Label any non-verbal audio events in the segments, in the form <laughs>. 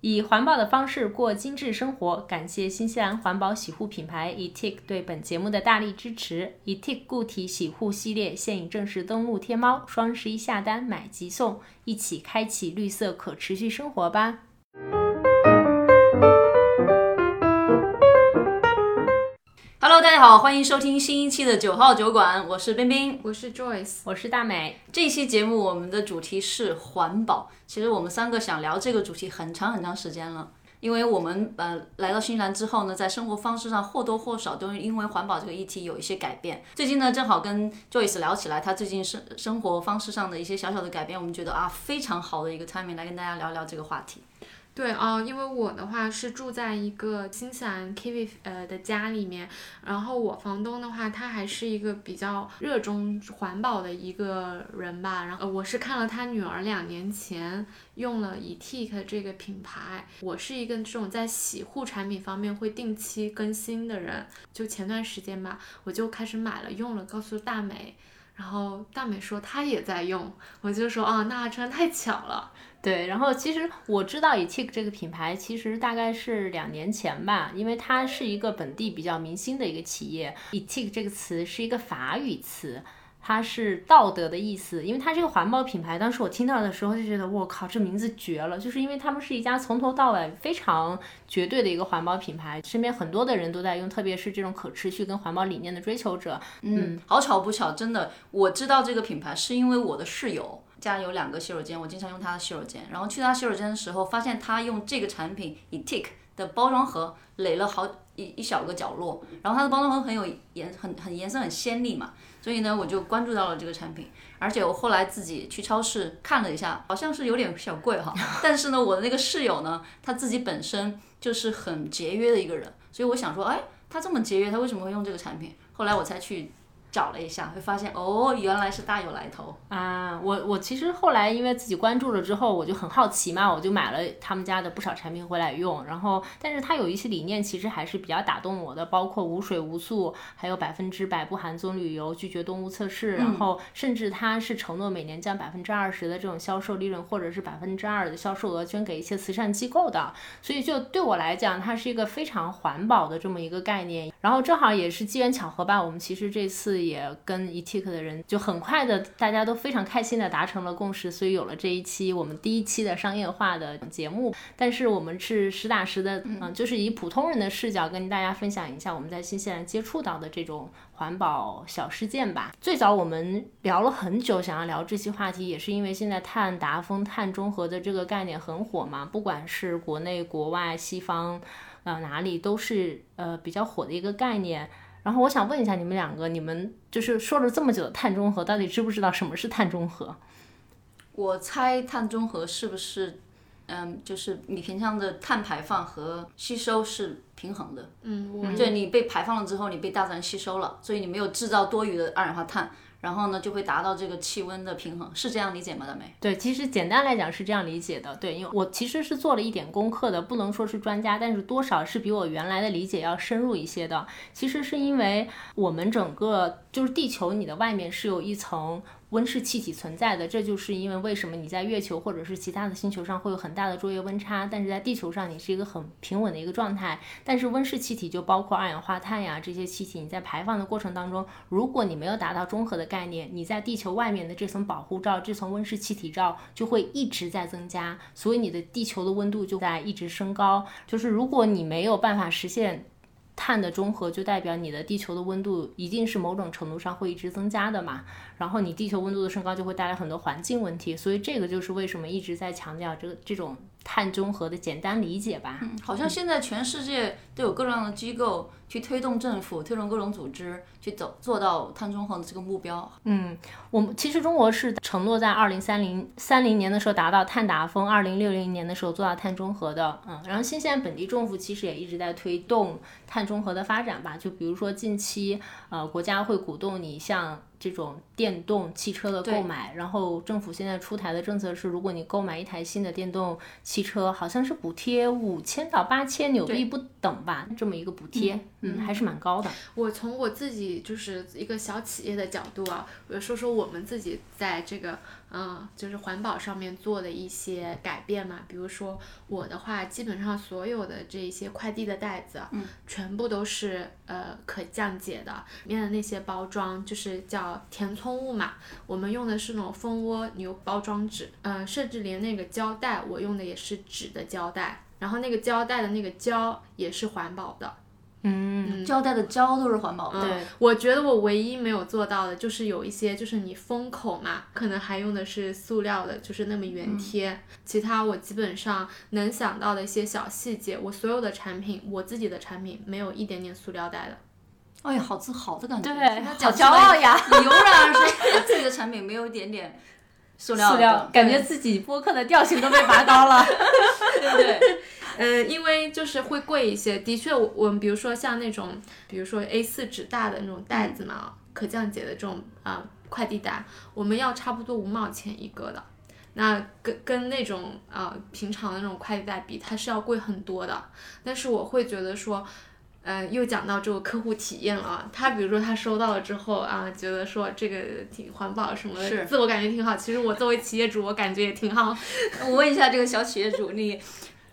以环保的方式过精致生活，感谢新西兰环保洗护品牌 Etik 对本节目的大力支持。Etik 固体洗护系列现已正式登陆天猫，双十一下单买即送，一起开启绿色可持续生活吧大家好，欢迎收听新一期的九号酒馆，我是冰冰，我是 Joyce，我是大美。这一期节目我们的主题是环保。其实我们三个想聊这个主题很长很长时间了，因为我们呃来到新西兰之后呢，在生活方式上或多或少都因为环保这个议题有一些改变。最近呢，正好跟 Joyce 聊起来，他最近生生活方式上的一些小小的改变，我们觉得啊非常好的一个 timing 来跟大家聊聊这个话题。对啊，因为我的话是住在一个新西兰 Kiwi 呃的家里面，然后我房东的话，他还是一个比较热衷环保的一个人吧。然后我是看了他女儿两年前用了 Etik 这个品牌，我是一个这种在洗护产品方面会定期更新的人，就前段时间吧，我就开始买了用了，告诉大美，然后大美说她也在用，我就说啊，那真的太巧了。对，然后其实我知道 Etik 这个品牌，其实大概是两年前吧，因为它是一个本地比较明星的一个企业。Etik 这个词是一个法语词，它是道德的意思。因为它这个环保品牌，当时我听到的时候就觉得，我靠，这名字绝了！就是因为他们是一家从头到尾非常绝对的一个环保品牌，身边很多的人都在用，特别是这种可持续跟环保理念的追求者。嗯，好巧不巧，真的，我知道这个品牌是因为我的室友。家有两个洗手间，我经常用他的洗手间。然后去他洗手间的时候，发现他用这个产品以 Tik 的包装盒垒了好一一小个角落。然后它的包装盒很有颜，很很颜色很鲜丽嘛。所以呢，我就关注到了这个产品。而且我后来自己去超市看了一下，好像是有点小贵哈。<laughs> 但是呢，我的那个室友呢，他自己本身就是很节约的一个人，所以我想说，哎，他这么节约，他为什么会用这个产品？后来我才去。找了一下，会发现哦，原来是大有来头啊！我我其实后来因为自己关注了之后，我就很好奇嘛，我就买了他们家的不少产品回来用。然后，但是它有一些理念其实还是比较打动我的，包括无水无塑，还有百分之百不含棕榈油，拒绝动物测试，然后甚至它是承诺每年将百分之二十的这种销售利润或者是百分之二的销售额捐给一些慈善机构的。所以就对我来讲，它是一个非常环保的这么一个概念。然后正好也是机缘巧合吧，我们其实这次。也跟 ETIC 的人就很快的，大家都非常开心的达成了共识，所以有了这一期我们第一期的商业化的节目。但是我们是实打实的，嗯，就是以普通人的视角跟大家分享一下我们在新西兰接触到的这种环保小事件吧。最早我们聊了很久，想要聊这期话题，也是因为现在碳达峰、碳中和的这个概念很火嘛，不管是国内、国外、西方，呃，哪里都是呃比较火的一个概念。然后我想问一下你们两个，你们就是说了这么久的碳中和，到底知不知道什么是碳中和？我猜碳中和是不是，嗯，就是你平常的碳排放和吸收是平衡的。嗯，对，你被排放了之后，你被大自然吸收了，所以你没有制造多余的二氧化碳。然后呢，就会达到这个气温的平衡，是这样理解吗？大美？对，其实简单来讲是这样理解的。对，因为我其实是做了一点功课的，不能说是专家，但是多少是比我原来的理解要深入一些的。其实是因为我们整个就是地球，你的外面是有一层。温室气体存在的，这就是因为为什么你在月球或者是其他的星球上会有很大的昼夜温差，但是在地球上你是一个很平稳的一个状态。但是温室气体就包括二氧化碳呀这些气体，你在排放的过程当中，如果你没有达到中和的概念，你在地球外面的这层保护罩、这层温室气体罩就会一直在增加，所以你的地球的温度就在一直升高。就是如果你没有办法实现。碳的中和就代表你的地球的温度一定是某种程度上会一直增加的嘛，然后你地球温度的升高就会带来很多环境问题，所以这个就是为什么一直在强调这个这种碳中和的简单理解吧。嗯，好像现在全世界都有各种各样的机构。去推动政府，推动各种组织去走做到碳中和的这个目标。嗯，我们其实中国是承诺在二零三零三零年的时候达到碳达峰，二零六零年的时候做到碳中和的。嗯，然后新西兰本地政府其实也一直在推动碳中和的发展吧。就比如说近期，呃，国家会鼓动你像。这种电动汽车的购买，然后政府现在出台的政策是，如果你购买一台新的电动汽车，好像是补贴五千到八千纽币不等吧，这么一个补贴，嗯，还是蛮高的。我从我自己就是一个小企业的角度啊，我说说我们自己在这个嗯，就是环保上面做的一些改变嘛。比如说我的话，基本上所有的这些快递的袋子，嗯，全部都是呃可降解的，里面的那些包装就是叫填充物嘛，我们用的是那种蜂窝牛包装纸，嗯，甚至连那个胶带，我用的也是纸的胶带，然后那个胶带的那个胶也是环保的。嗯，胶带的胶都是环保的。对，我觉得我唯一没有做到的就是有一些，就是你封口嘛，可能还用的是塑料的，就是那么原贴。其他我基本上能想到的一些小细节，我所有的产品，我自己的产品没有一点点塑料袋的。哎呀，好自豪的感觉。对，他好骄傲呀！你油然而生自己的产品没有一点点塑料，塑料，感觉自己播客的调性都被拔高了。对不对？呃，因为就是会贵一些，的确我，我们比如说像那种，比如说 A 四纸大的那种袋子嘛，可降解的这种啊、快递袋，我们要差不多五毛钱一个的。那跟跟那种呃平常的那种快递袋比，它是要贵很多的。但是我会觉得说，呃，又讲到这个客户体验了啊。他比如说他收到了之后啊，觉得说这个挺环保什么的，自我感觉挺好。其实我作为企业主，我感觉也挺好。<laughs> 我问一下这个小企业主，你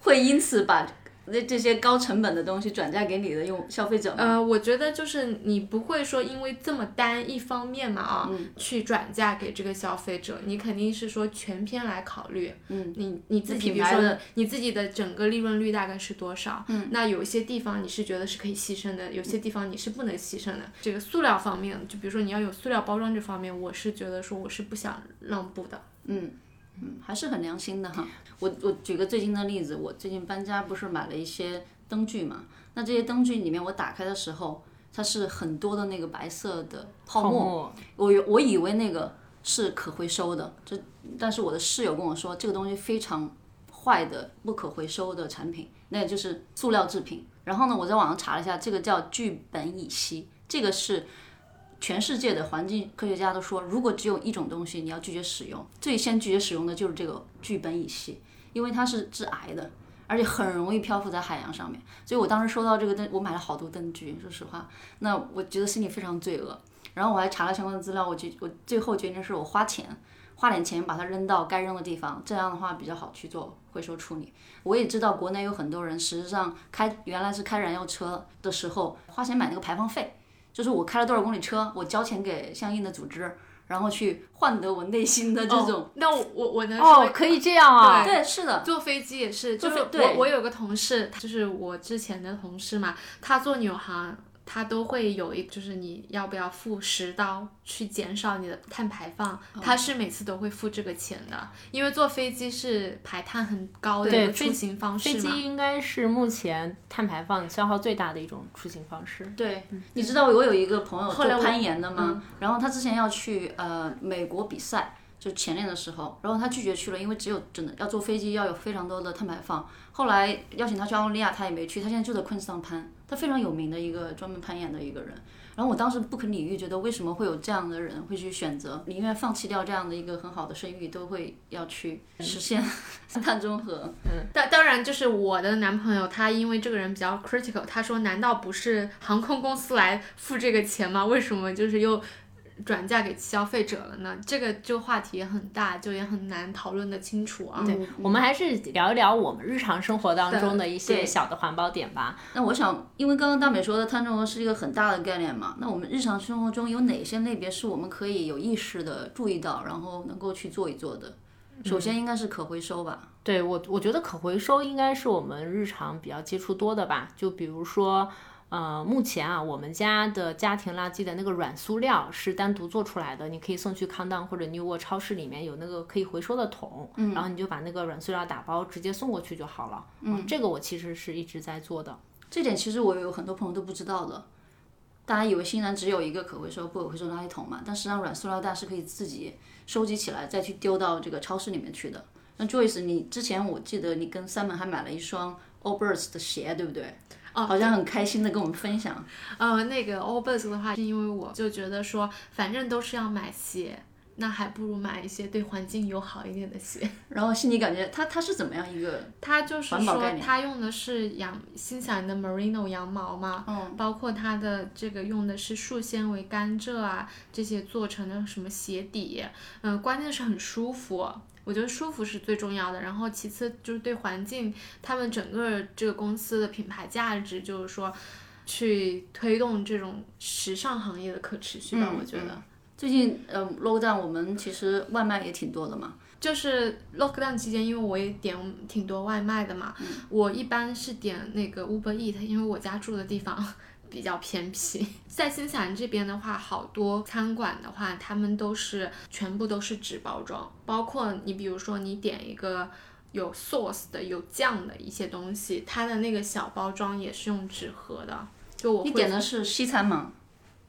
会因此把这这些高成本的东西转嫁给你的用消费者吗？呃，我觉得就是你不会说因为这么单一方面嘛啊，嗯去转嫁给这个消费者，你肯定是说全篇来考虑。嗯，你你自己比如说你自己的整个利润率大概是多少？嗯，那有一些地方你是觉得是可以牺牲的，有些地方你是不能牺牲的。这个塑料方面，就比如说你要有塑料包装这方面，我是觉得说我是不想让步的。嗯，还是很良心的哈。我我举个最近的例子，我最近搬家不是买了一些灯具嘛？那这些灯具里面我打开的时候，它是很多的那个白色的泡沫，沫，我以我以为那个是可回收的，这但是我的室友跟我说这个东西非常坏的不可回收的产品，那个就是塑料制品。然后呢，我在网上查了一下，这个叫聚苯乙烯，这个是全世界的环境科学家都说，如果只有一种东西你要拒绝使用，最先拒绝使用的就是这个聚苯乙烯，因为它是致癌的。而且很容易漂浮在海洋上面，所以我当时收到这个灯，我买了好多灯具，说实话，那我觉得心里非常罪恶。然后我还查了相关的资料，我决我最后决定是我花钱，花点钱把它扔到该扔的地方，这样的话比较好去做回收处理。我也知道国内有很多人，实际上开原来是开燃油车的时候花钱买那个排放费，就是我开了多少公里车，我交钱给相应的组织，然后去换得我内心的这种。哦那我我我能说哦，可以这样啊。对，是的，坐飞机也是，就是我坐飞对我有个同事，就是我之前的同事嘛，他做纽航，他都会有一，就是你要不要付十刀去减少你的碳排放，哦他是每次都会付这个钱的，因为坐飞机是排碳很高的一个出行方式嘛。飞机应该是目前碳排放消耗最大的一种出行方式。对，你知道我有一个朋友后来我做攀岩的吗？然后他之前要去呃美国比赛，就前年的时候，然后他拒绝去了，因为只有真的要坐飞机要有非常多的碳排放。后来邀请他去澳大利亚，他也没去，他现在就在昆士兰攀，他非常有名的一个专门攀岩的一个人。然后我当时不可理喻，觉得为什么会有这样的人会去选择，宁愿放弃掉这样的一个很好的声誉，都会要去实现 <laughs> 碳中和。嗯当当然，就是我的男朋友，他因为这个人比较 critical，他说难道不是航空公司来付这个钱吗？为什么就是又转嫁给消费者了呢？这个就话题也很大，就也很难讨论得清楚啊。对，我们还是聊一聊我们日常生活当中的一些小的环保点吧。那我想，因为刚刚大美说的碳中和是一个很大的概念嘛，那我们日常生活中有哪些类别是我们可以有意识的注意到，然后能够去做一做的？首先应该是可回收吧。对我，我觉得可回收应该是我们日常比较接触多的吧。就比如说，呃，目前啊，我们家的家庭垃圾的那个软塑料是单独做出来的，你可以送去康当或者 New World 超市里面有那个可以回收的桶，然后你就把那个软塑料打包直接送过去就好了。嗯，这个我其实是一直在做的。这点其实我有很多朋友都不知道的。大家以为新西兰只有一个可回收、不可回收垃圾桶嘛，但实际上软塑料袋是可以自己收集起来，再去丢到这个超市里面去的。那 Joyce，你之前我记得你跟 Simon 还买了一双 Allbirds 的鞋，对不对？哦，好像很开心的跟我们分享。呃，那个 Allbirds 的话，是因为我就觉得说，反正都是要买鞋，那还不如买一些对环境友好一点的鞋。<laughs> 然后心里感觉它它是怎么样一个？它就是说环保概念它用的是羊新西兰的 merino 羊毛嘛，嗯包括它的这个用的是树纤维、甘蔗啊这些做成的什么鞋底，嗯、关键是很舒服。我觉得舒服是最重要的，然后其次就是对环境，他们整个这个公司的品牌价值就是说，去推动这种时尚行业的可持续吧，嗯我觉得。最近呃 low down 我们其实外卖也挺多的嘛。就是 lockdown 期间，因为我也点挺多外卖的嘛，我一般是点那个 Uber Eat，因为我家住的地方比较偏僻。<laughs> 在新西兰这边的话，好多餐馆的话，他们都是全部都是纸包装，包括你比如说你点一个。有 sauce 的、有酱的一些东西，它的那个小包装也是用纸盒的。就我你会点的是西餐吗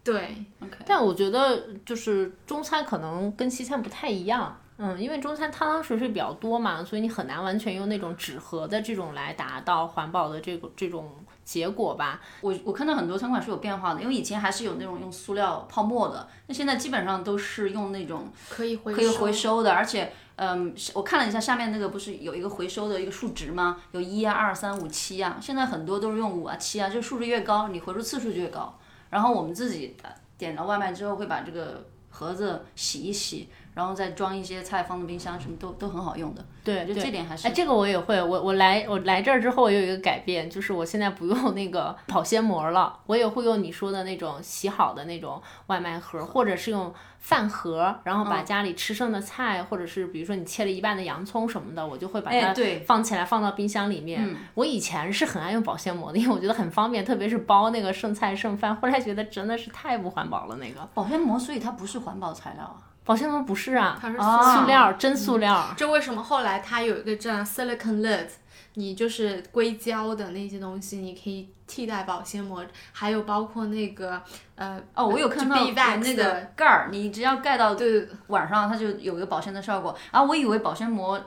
对，？OK。但我觉得就是中餐可能跟西餐不太一样，嗯，因为中餐汤汤水水比较多嘛，所以你很难完全用那种纸盒的这种来达到环保的这个这种结果吧。我我看到很多餐馆是有变化的，因为以前还是有那种用塑料泡沫的，那现在基本上都是用那种可以回可以回收的，而且，嗯，我看了一下下面那个不是有一个回收的一个数值吗？有一啊、二、三、五、七啊，现在很多都是用五啊、七啊，就数值越高，你回收次数就越高。然后我们自己呃点了外卖之后，会把这个盒子洗一洗，然后再装一些菜放到冰箱，什么都都很好用的。对，我觉得对这点还是哎，这个我也会。我我来我来这儿之后，我有一个改变，就是我现在不用那个 <laughs> 保鲜膜了，我也会用你说的那种洗好的那种外卖盒，或者是用饭盒，然后把嗯家里吃剩的菜，或者是比如说你切了一半的洋葱什么的，我就会把它放起来放到冰箱里面。嗯我以前是很爱用保鲜膜的，因为我觉得很方便，特别是包那个剩菜剩饭。后来觉得真的是太不环保了，那个保鲜膜，所以它不是环保材料啊。保鲜膜不是啊，它是啊塑料，真塑料。这为什么后来它有一个这样 silicon lid，你就是硅胶的那些东西，你可以替代保鲜膜，还有包括那个呃哦，我有看到那个盖儿，你只要盖到对晚上，它就有一个保鲜的效果。啊，我以为保鲜膜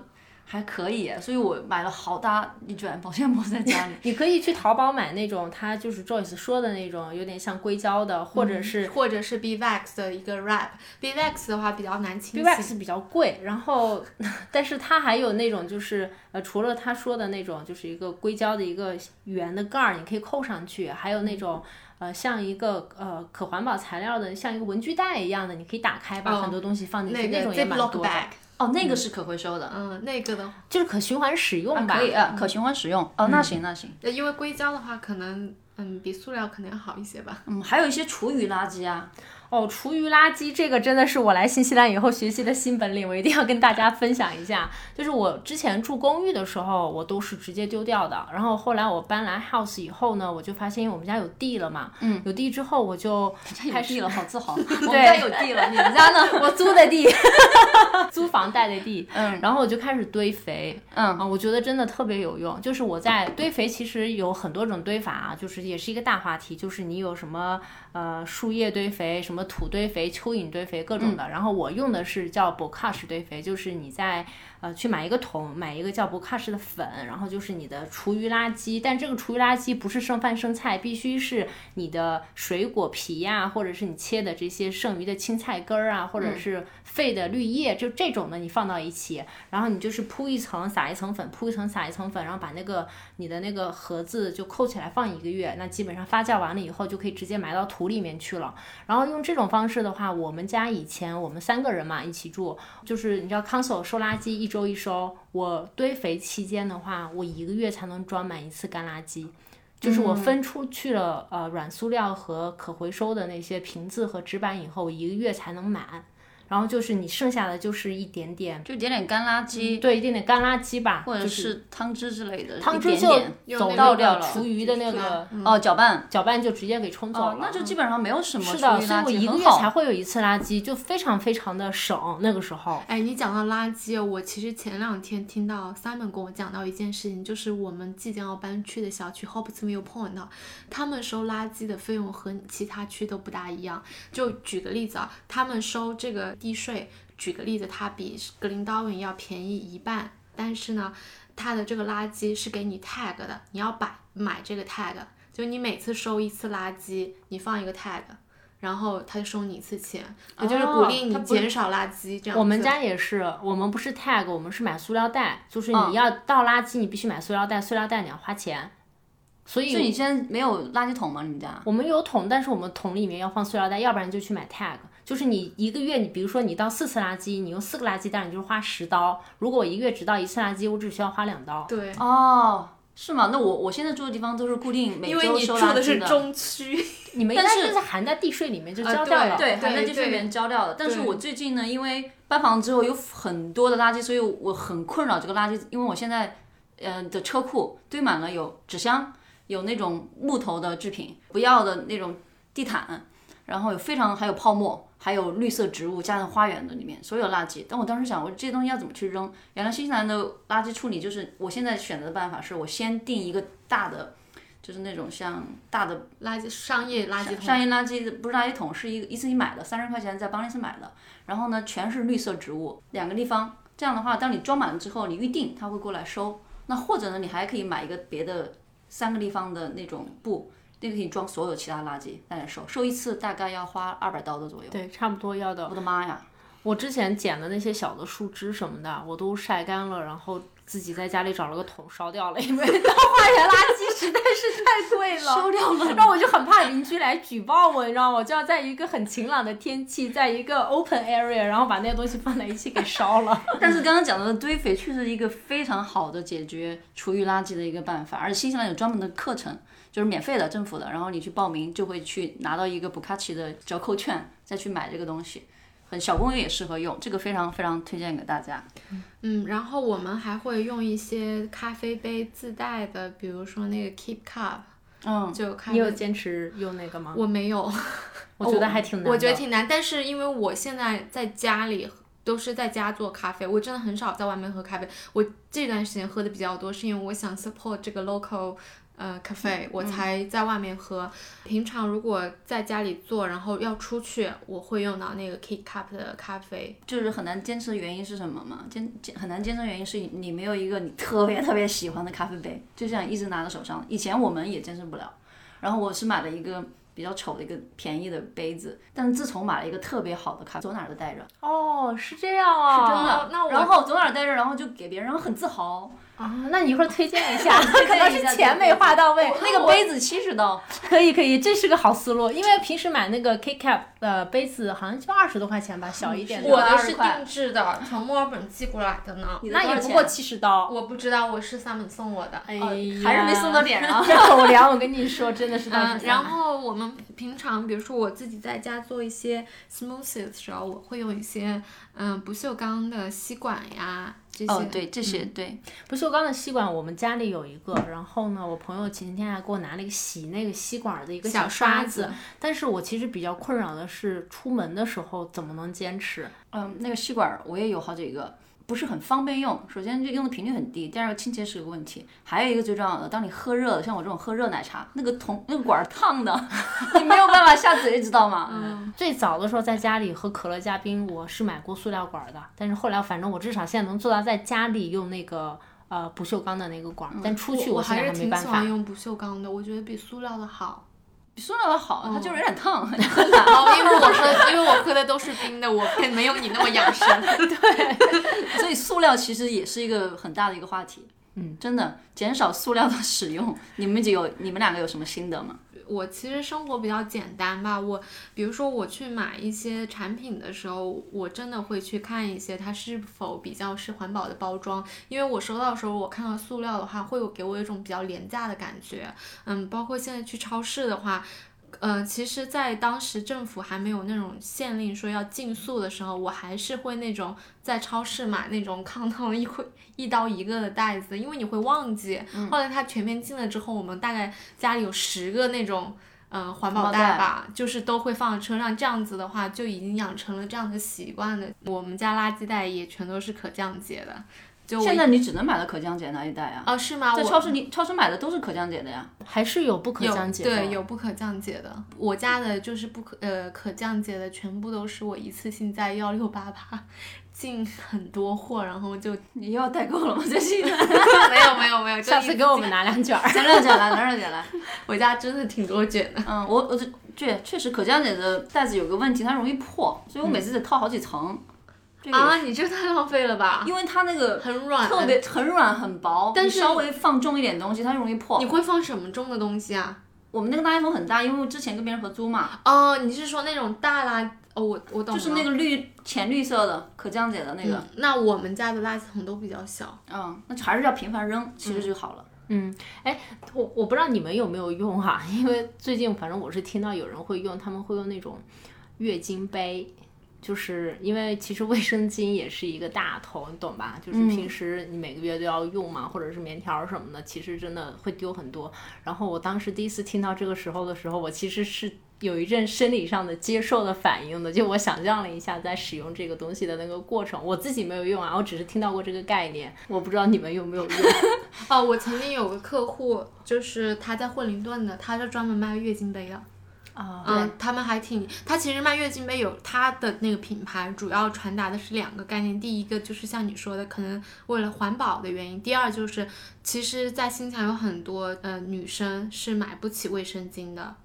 还可以，所以我买了好大一卷保鲜膜在家里。<laughs> 你可以去淘宝买那种，它就是 Joyce 说的那种，有点像硅胶的，或者是或者是 beeswax 的一个 wrap，beeswax 的话比较难清洗。比较贵，然后，<laughs> 但是它还有那种就是呃，除了他说的那种，就是一个硅胶的一个圆的盖儿，你可以扣上去，还有那种呃，像一个呃可环保材料的，像一个文具袋一样的，你可以打开把哦很多东西放进去，那个种也蛮多的哦，那个是可回收的，嗯，那个的，就是可循环使用吧。可以啊，可循环使用。哦，那行那行。呃因为硅胶的话，可能嗯比塑料可能要好一些吧。嗯，还有一些厨余垃圾啊，哦，厨余垃圾这个真的是我来新西兰以后学习的新本领，我一定要跟大家分享一下。就是我之前住公寓的时候，我都是直接丢掉的。然后后来我搬来 house 以后呢，我就发现，因为我们家有地了嘛，嗯，有地之后我就有地了，好自豪。<laughs> 我们家有地了，你们家呢？<laughs> 我租的地，<laughs> 租房带的地，嗯然后我就开始堆肥，嗯啊，我觉得真的特别有用。就是我在堆肥，其实有很多种堆法啊，就是也是一个大话题，就是你有什么呃树叶堆肥、什么土堆肥、蚯蚓堆肥各种的。然后我用的是叫 b o c a s h 堆肥，就是你在呃去买一个桶，买一个叫 bokash 的粉，然后就是你的厨余垃圾，但这个厨余垃圾不是剩饭剩菜，必须是你的水果皮呀、或者是你切的这些剩余的青菜根儿啊，或者是废的绿叶，就这种的你放到一起，然后你就是铺一层撒一层粉，铺一层撒一层粉，然后把那个你的那个盒子就扣起来放一个月，那基本上发酵完了以后就可以直接埋到土里面去了。然后用这种方式的话，我们家以前我们三个人嘛一起住，就是你知道 console 收垃圾一周一收，我堆肥期间的话，我一个月才能装满一次干垃圾。就是我分出去了呃软塑料和可回收的那些瓶子和纸板以后，我一个月才能满。然后就是你剩下的就是一点点，就点点干垃圾，对，一点点干垃圾吧，或者是汤汁之类的，一汤汁就点点走到了掉了厨余的那个哦，搅拌。搅拌就直接给冲走了。哦，那就基本上没有什么是的，厨余垃圾，所以我一个月才会有一次垃圾，就非常非常的省。那个时候，哎，你讲到垃圾，我其实前两天听到 Simon 跟我讲到一件事情，就是我们即将要搬去的小区 Hopsmill Point，他们收垃圾的费用和其他区都不大一样。就举个例子啊，他们收这个地税，举个例子，它比格林道文要便宜一半，但是呢，它的这个垃圾是给你 tag 的，你要买买这个 tag，就你每次收一次垃圾，你放一个 tag。然后他就收你一次钱，也就是鼓励你减少垃圾这样子。我们家也是，我们不是 tag，我们是买塑料袋，就是嗯你要倒垃圾，你必须买塑料袋，塑料袋你要花钱。所以就你现在没有垃圾桶吗？你们家？我们有桶，但是我们桶里面要放塑料袋，要不然就去买 tag。就是你一个月，你比如说你倒四次垃圾，你用四个垃圾袋，你就是花十刀。如果我一个月只倒一次垃圾，我只需要花两刀。对，哦，是吗？那我我现在住的地方都是固定每因为周你住的收垃圾是中区，<laughs> 你们应该但是就是含在地税里面就啊交掉了。对，对含在地税里面交掉了。但是我最近呢，因为搬房之后有很多的垃圾，所以我很困扰这个垃圾，因为我现在呃的车库堆满了有纸箱，有那种木头的制品，不要的那种地毯，然后有非常还有泡沫。还有绿色植物加上花园的里面所有垃圾，但我当时想，我这些东西要怎么去扔？原来新西兰的垃圾处理就是我现在选择的办法，是我先定一个大的，就是那种像大的垃圾商业垃圾桶。商业垃圾不是垃圾桶，是一个一次性买的，三十块钱在邦尼斯买的。然后呢，全是绿色植物，两个立方。这样的话，当你装满了之后，你预定他会过来收。那或者呢，你还可以买一个别的三个立方的那种布，那个可以装所有其他垃圾在那收，收一次大概要花二百刀的左右。对，差不多要的。我的妈呀！我之前捡的那些小的树枝什么的，我都晒干了，然后自己在家里找了个桶烧掉了，因为当花园垃圾实在是太贵了，烧掉了然后我就很怕邻居来举报我，你知道吗？我就要在一个很晴朗的天气，在一个 open area，然后把那些东西放在一起给烧了。<laughs> 但是刚刚讲到的堆肥确实是一个非常好的解决厨余垃圾的一个办法，而且新西兰有专门的课程，就是免费的政府的，然后你去报名就会去拿到一个布卡奇的折扣券，再去买这个东西。很小公寓也适合用，这个非常非常推荐给大家。嗯，然后我们还会用一些咖啡杯自带的，比如说那个 Keep Cup，嗯，就咖你有。坚持用那个吗？我没有，<laughs> 我觉得还挺难的。我觉得挺难，但是因为我现在在家里都是在家做咖啡，我真的很少在外面喝咖啡。我这段时间喝的比较多，是因为我想 support 这个 local 呃咖啡，我才在外面喝。平常如果在家里做，然后要出去，我会用到那个 Kit Cup 的咖啡。就是很难坚持的原因是什么吗？坚坚很难坚持的原因是你没有一个你特别特别喜欢的咖啡杯，就这样一直拿在手上。以前我们也坚持不了，然后我是买了一个比较丑的一个便宜的杯子，但是自从买了一个特别好的咖啡，走哪儿都带着。哦，是这样啊，真的。哦那我然后走哪儿带着，然后就给别人，然后很自豪。啊，那你一会儿推荐一下，<laughs> 可能是钱没花到位。那个杯子七十刀，<laughs> 可以可以，这是个好思路，因为平时买那个 K Cap 的杯子好像就二十多块钱吧，小一点的。我的是定制的，从墨尔本寄过来的呢。那也不过七十刀。我不知道，我是 Simon 送我的。哎呀，还是没送到脸上这口粮我跟你说，真的是 <laughs> 到嗯，时然后我们平常，比如说我自己在家做一些 smoothie 的时候，我会用一些嗯不锈钢的吸管呀这些。哦，对，这些对，不锈钢的吸管，我们家里有一个，然后呢，我朋友前几天还给我拿了一个洗那个吸管的一个小刷刷子但是我其实比较困扰的是出门的时候怎么能坚持？嗯，那个吸管儿我也有好几个，不是很方便用。首先，就用的频率很低；第二个，清洁是个问题。还有一个最重要的，当你喝热了，像我这种喝热奶茶，那个桶那个管儿烫的，<laughs> 你没有办法下嘴，知道吗？嗯，最早的时候在家里喝可乐加冰，我是买过塑料管的，但是后来反正我至少现在能做到在家里用那个呃不锈钢的那个管，但出去现在我还是没办法喜欢。用不锈钢的，我觉得比塑料的好。比塑料的好，它就是有点烫。<laughs> 哦，因为我喝，因为我喝的都是冰的，我并没有你那么养生。<laughs> 对所以塑料其实也是一个很大的一个话题。嗯，真的减少塑料的使用，你们就有你们两个有什么心得吗？我其实生活比较简单吧，我比如说我去买一些产品的时候，我真的会去看一些它是否比较是环保的包装，因为我收到的时候，我看到塑料的话，会有给我一种比较廉价的感觉。嗯，包括现在去超市的话。呃，其实，在当时政府还没有那种限令说要禁塑的时候，我还是会那种在超市买那种康康一会一刀一个的袋子，因为你会忘记。后来它全面禁了之后，我们大概家里有十个那种。嗯，环保环保袋袋吧，就是都会放在车上，这样子的话就已经养成了这样的习惯了。我们家垃圾袋也全都是可降解的，就现在你只能买到可降解那一袋啊。啊是吗？在超市你，超市买的都是可降解的呀。还是有不可降解的。对，有不可降解的。我家的就是不可呃可降解的，全部都是我一次性在幺六八八进很多货，然后就你又要代购了吗？最近？<laughs> 没有没有没 <laughs> 有，下次给我们拿两卷儿。<laughs> 拿两卷来，拿两卷来。我家真的挺多卷的。嗯，我我这确确实可降解的袋子有个问题，它容易破，所以我每次得套好几层。这个啊，你这太浪费了吧！因为它那个很软，特别很软很薄，但是稍微放重一点东西，它容易破你。会放什么重的东西啊？我们那个垃圾桶很大，因为我之前跟别人合租嘛，哦，你是说那种大垃？哦，我我懂了。就是那个绿浅绿色的可降解的那个，嗯，那我们家的垃圾桶都比较小。嗯，那还是要频繁扔，其实就好了。嗯，哎，我我不知道你们有没有用哈、因为最近反正我是听到有人会用，他们会用那种月经杯，就是因为其实卫生巾也是一个大头，你懂吧？就是平时你每个月都要用嘛，或者是棉条什么的，其实真的会丢很多。然后我当时第一次听到这个时候的时候，我其实是。有一阵生理上的接受的反应的，就我想象了一下在使用这个东西的那个过程，我自己没有用啊，我只是听到过这个概念，我不知道你们有没有用。<laughs> 哦，我曾经有个客户，就是他在惠灵顿的，他是专门卖月经杯的。啊嗯，他们还挺，他其实卖月经杯有他的那个品牌，主要传达的是两个概念。第一个就是像你说的，可能为了环保的原因；第二就是，其实，在新疆有很多呃女生是买不起卫生巾的，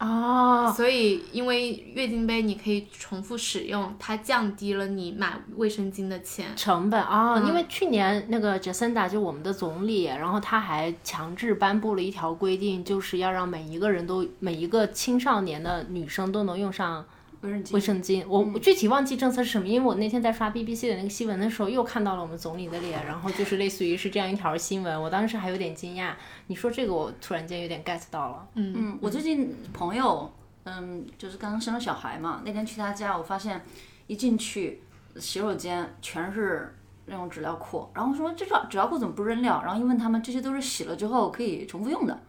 哦，所以因为月经杯你可以重复使用，它降低了你买卫生巾的钱。成本啊、嗯因为去年那个 Jacinda 就我们的总理，然后他还强制颁布了一条规定，就是要让每一个人都每一个青少年的女生都能用上卫生巾卫生巾。我我具体忘记政策是什么，因为我那天在刷 BBC 的那个新闻的时候，又看到了我们总理的脸，然后就是类似于是这样一条新闻，我当时还有点惊讶。你说这个，我突然间有点 get 到了。嗯，我最近朋友，嗯，就是刚刚生了小孩嘛，那天去他家，我发现一进去洗手间全是那种纸尿裤，然后说这纸纸尿裤怎么不扔掉？然后一问他们，这些都是洗了之后可以重复用的。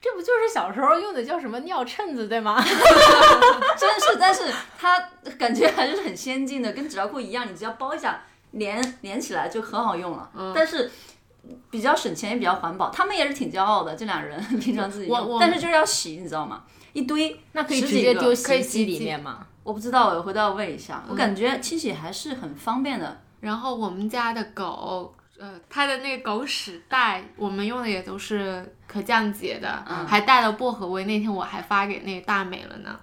这不就是小时候用的叫什么尿衬子对吗？<laughs> <laughs> 真是，但是它感觉还是很先进的，跟纸尿裤一样，你只要包一下，连连起来就很好用了。但是比较省钱，也比较环保。他们也是挺骄傲的，这俩人 <laughs> 平常自己用，但是就是要洗，你知道吗？一堆，那可以直接丢洗衣机里面吗？我不知道，我回头要问一下。我感觉清洗还是很方便的。然后我们家的狗，呃，它的那个狗屎袋，我们用的也都是可降解的，还带了薄荷味。那天我还发给那个大美了呢。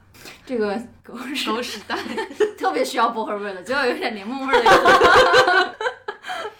这个狗屎狗屎袋，<laughs> 特别需要薄荷味的，结果有点柠檬味儿的。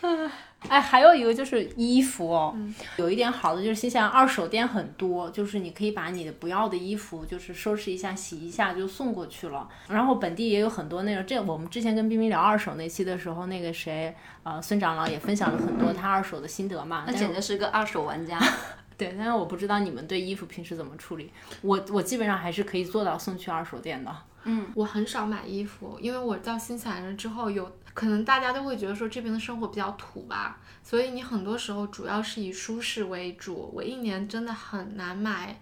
<laughs> <laughs> 哎，还有一个就是衣服哦，有一点好的就是新西兰二手店很多，就是你可以把你的不要的衣服就是收拾一下、洗一下就送过去了。然后本地也有很多那种，这我们之前跟冰冰聊二手那期的时候，那个谁呃孙长老也分享了很多他二手的心得嘛。那简直是个二手玩家。<laughs> 对，但是我不知道你们对衣服平时怎么处理。我我基本上还是可以做到送去二手店的。嗯我很少买衣服，因为我到新西兰了之后有，可能大家都会觉得说这边的生活比较土吧，所以你很多时候主要是以舒适为主。我一年真的很难买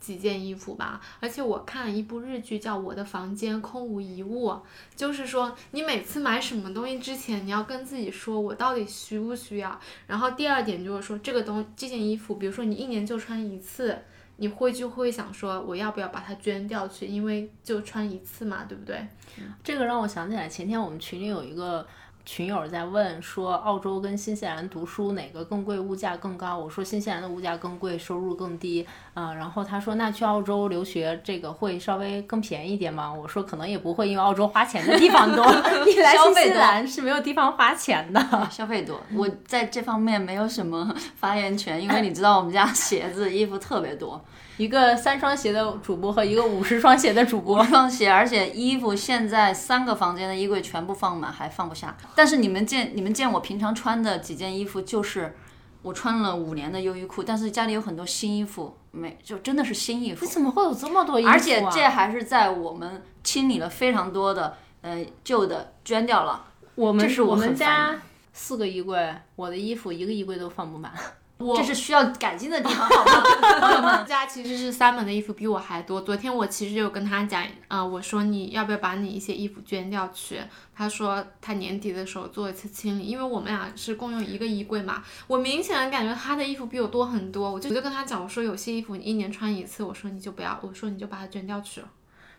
几件衣服吧，而且我看了一部日剧叫《我的房间空无一物》，就是说你每次买什么东西之前，你要跟自己说我到底需不需要。然后第二点就是说这个东这件衣服，比如说你一年就穿一次。你会就会想说，我要不要把它捐掉去？因为就穿一次嘛，对不对？这个让我想起来，前天我们群里有一个群友在问说，澳洲跟新西兰读书哪个更贵，物价更高？我说新西兰的物价更贵，收入更低。啊、然后他说那去澳洲留学这个会稍微更便宜一点吗？我说可能也不会，因为澳洲花钱的地方多，<laughs> 你来新西兰是没有地方花钱的。消费多，我在这方面没有什么发言权，因为你知道我们家鞋子、衣服特别多，一个三双鞋的主播和一个五十双鞋的主播，双鞋，而且衣服现在三个房间的衣柜全部放满，还放不下。但是你们见你们见我平常穿的几件衣服，就是我穿了五年的优衣库，但是家里有很多新衣服，没就真的是新衣服你，怎么会有这么多衣服、啊？而且这还是在我们清理了非常多的呃旧的捐掉了。我们这是我我们家四个衣柜，我的衣服一个衣柜都放不满。我这是需要改进的地方，好吗？<laughs> 朋友们，家其实是三门的衣服比我还多。昨天我其实有跟他讲，啊、我说你要不要把你一些衣服捐掉去？他说他年底的时候做一次清理，因为我们俩是共用一个衣柜嘛。我明显地感觉他的衣服比我多很多，我就我就跟他讲，我说有些衣服你一年穿一次，我说你就不要，我说你就把它捐掉去了。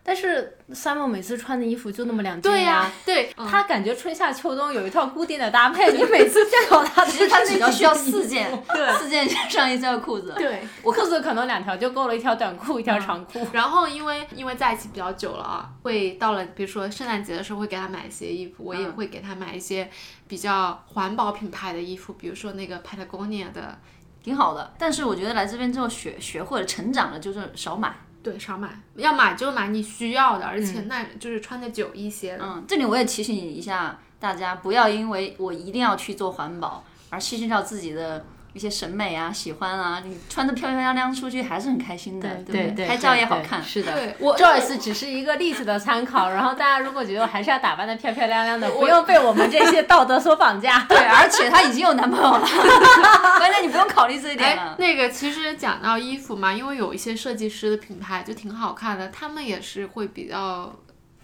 但是 Simon 每次穿的衣服就那么两件对呀、呀。对，嗯他感觉春夏秋冬有一套固定的搭配，<laughs> 你每次见到他，其实他只要需要四件，对四件上衣加裤子。对。我裤子可能两条就够了，一条短裤，一条长裤。然后因为因为在一起比较久了啊，会到了比如说圣诞节的时候会给他买一些衣服，我也嗯会给他买一些比较环保品牌的衣服，比如说那个 Patagonia 的，挺好的。但是我觉得来这边之后学学会了、成长了，就是少买。对，少买，要买就买你需要的，而且那就是穿的久一些的。嗯，这里我也提醒一下大家，不要因为我一定要去做环保而牺牲掉自己的一些审美啊、喜欢啊。你穿的漂漂亮亮出去还是很开心的，不对对，拍照也好看。是的。对我 Joyce 只是一个例子的参考，<laughs> 然后大家如果觉得我还是要打扮的漂漂亮亮的，不用被我们这些道德所绑架。<laughs> 对，而且她已经有男朋友了，<laughs> 关键你不用考虑这一点哎了，。那个其实讲到衣服嘛，因为有一些设计师的品牌就挺好看的，他们也是会比较